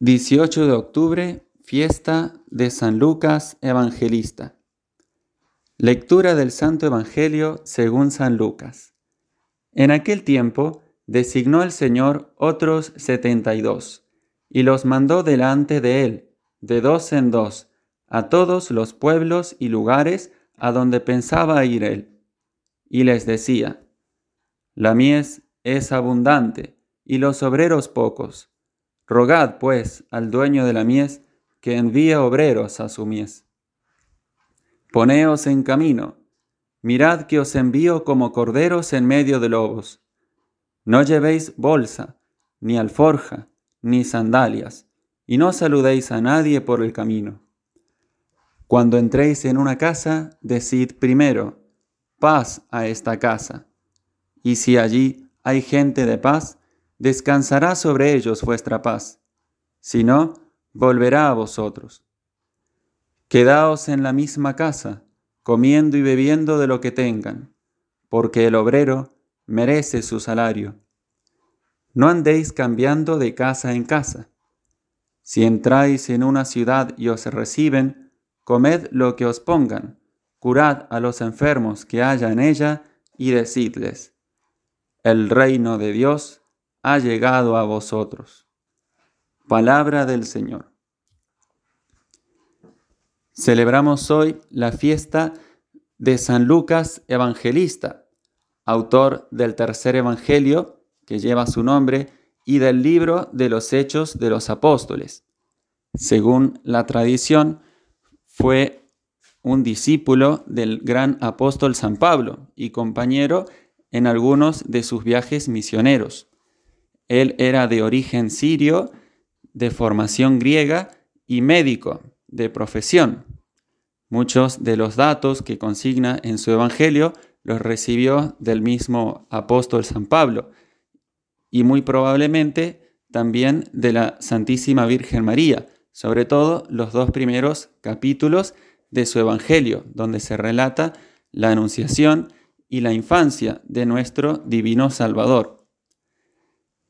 18 de octubre, fiesta de San Lucas Evangelista. Lectura del Santo Evangelio según San Lucas. En aquel tiempo designó el Señor otros setenta y dos, y los mandó delante de él, de dos en dos, a todos los pueblos y lugares a donde pensaba ir él. Y les decía, La mies es abundante, y los obreros pocos Rogad, pues, al dueño de la mies que envíe obreros a su mies. Poneos en camino, mirad que os envío como corderos en medio de lobos. No llevéis bolsa, ni alforja, ni sandalias, y no saludéis a nadie por el camino. Cuando entréis en una casa, decid primero, paz a esta casa. Y si allí hay gente de paz, descansará sobre ellos vuestra paz. Si no, volverá a vosotros. Quedaos en la misma casa, comiendo y bebiendo de lo que tengan, porque el obrero merece su salario. No andéis cambiando de casa en casa. Si entráis en una ciudad y os reciben, comed lo que os pongan, curad a los enfermos que haya en ella y decidles, el reino de Dios ha llegado a vosotros. Palabra del Señor. Celebramos hoy la fiesta de San Lucas Evangelista, autor del tercer Evangelio que lleva su nombre y del libro de los Hechos de los Apóstoles. Según la tradición, fue un discípulo del gran apóstol San Pablo y compañero en algunos de sus viajes misioneros. Él era de origen sirio, de formación griega y médico de profesión. Muchos de los datos que consigna en su Evangelio los recibió del mismo apóstol San Pablo y muy probablemente también de la Santísima Virgen María, sobre todo los dos primeros capítulos de su Evangelio, donde se relata la anunciación y la infancia de nuestro divino Salvador.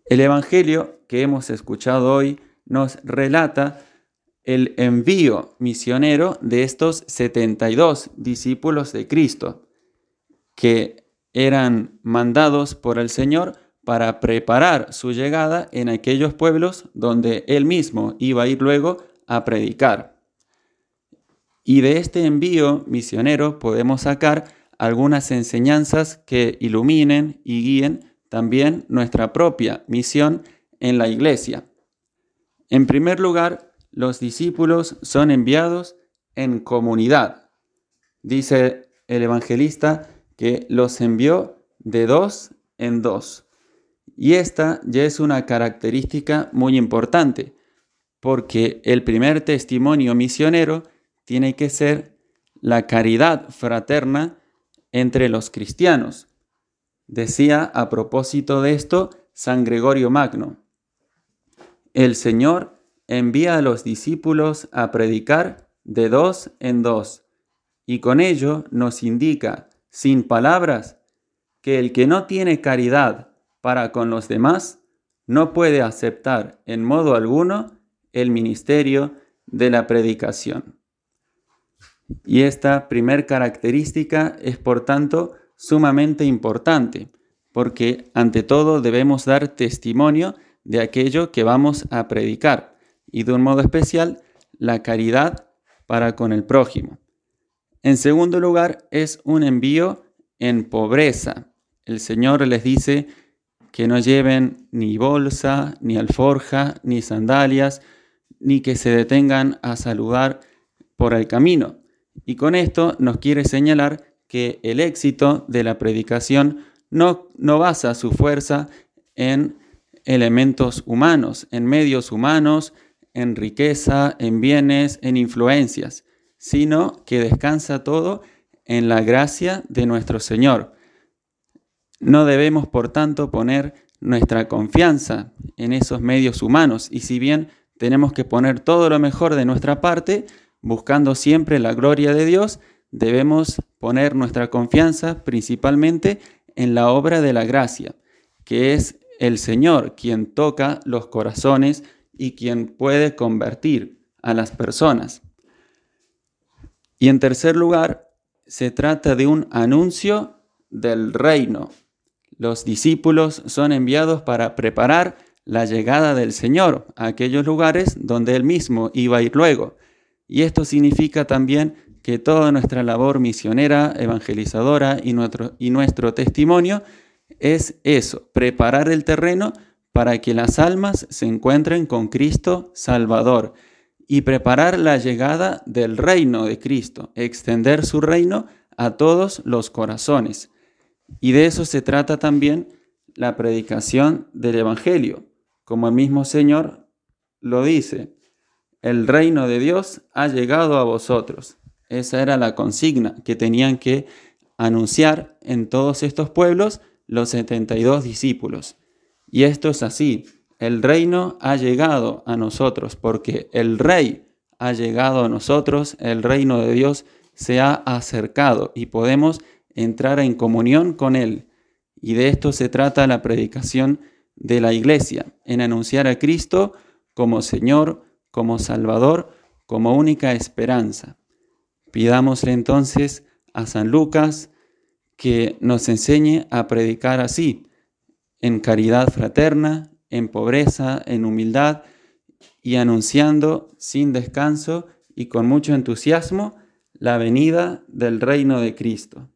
El Evangelio que hemos escuchado hoy nos relata el envío misionero de estos 72 discípulos de Cristo, que eran mandados por el Señor para preparar su llegada en aquellos pueblos donde él mismo iba a ir luego a predicar. Y de este envío misionero podemos sacar algunas enseñanzas que iluminen y guíen también nuestra propia misión en la iglesia. En primer lugar, los discípulos son enviados en comunidad. Dice el evangelista que los envió de dos en dos. Y esta ya es una característica muy importante, porque el primer testimonio misionero tiene que ser la caridad fraterna entre los cristianos. Decía a propósito de esto San Gregorio Magno, el Señor envía a los discípulos a predicar de dos en dos, y con ello nos indica, sin palabras, que el que no tiene caridad para con los demás no puede aceptar en modo alguno el ministerio de la predicación. Y esta primer característica es, por tanto, sumamente importante, porque ante todo debemos dar testimonio de aquello que vamos a predicar y de un modo especial la caridad para con el prójimo. En segundo lugar, es un envío en pobreza. El Señor les dice que no lleven ni bolsa, ni alforja, ni sandalias, ni que se detengan a saludar por el camino. Y con esto nos quiere señalar que el éxito de la predicación no, no basa su fuerza en elementos humanos, en medios humanos, en riqueza, en bienes, en influencias, sino que descansa todo en la gracia de nuestro Señor. No debemos, por tanto, poner nuestra confianza en esos medios humanos y si bien tenemos que poner todo lo mejor de nuestra parte, buscando siempre la gloria de Dios, debemos poner nuestra confianza principalmente en la obra de la gracia, que es el Señor quien toca los corazones y quien puede convertir a las personas. Y en tercer lugar, se trata de un anuncio del reino. Los discípulos son enviados para preparar la llegada del Señor a aquellos lugares donde Él mismo iba a ir luego. Y esto significa también que toda nuestra labor misionera, evangelizadora y nuestro, y nuestro testimonio es eso, preparar el terreno para que las almas se encuentren con Cristo Salvador y preparar la llegada del reino de Cristo, extender su reino a todos los corazones. Y de eso se trata también la predicación del Evangelio, como el mismo Señor lo dice, el reino de Dios ha llegado a vosotros. Esa era la consigna que tenían que anunciar en todos estos pueblos los 72 discípulos. Y esto es así, el reino ha llegado a nosotros porque el rey ha llegado a nosotros, el reino de Dios se ha acercado y podemos entrar en comunión con él. Y de esto se trata la predicación de la iglesia, en anunciar a Cristo como Señor, como Salvador, como única esperanza. Pidámosle entonces a San Lucas que nos enseñe a predicar así, en caridad fraterna, en pobreza, en humildad y anunciando sin descanso y con mucho entusiasmo la venida del reino de Cristo.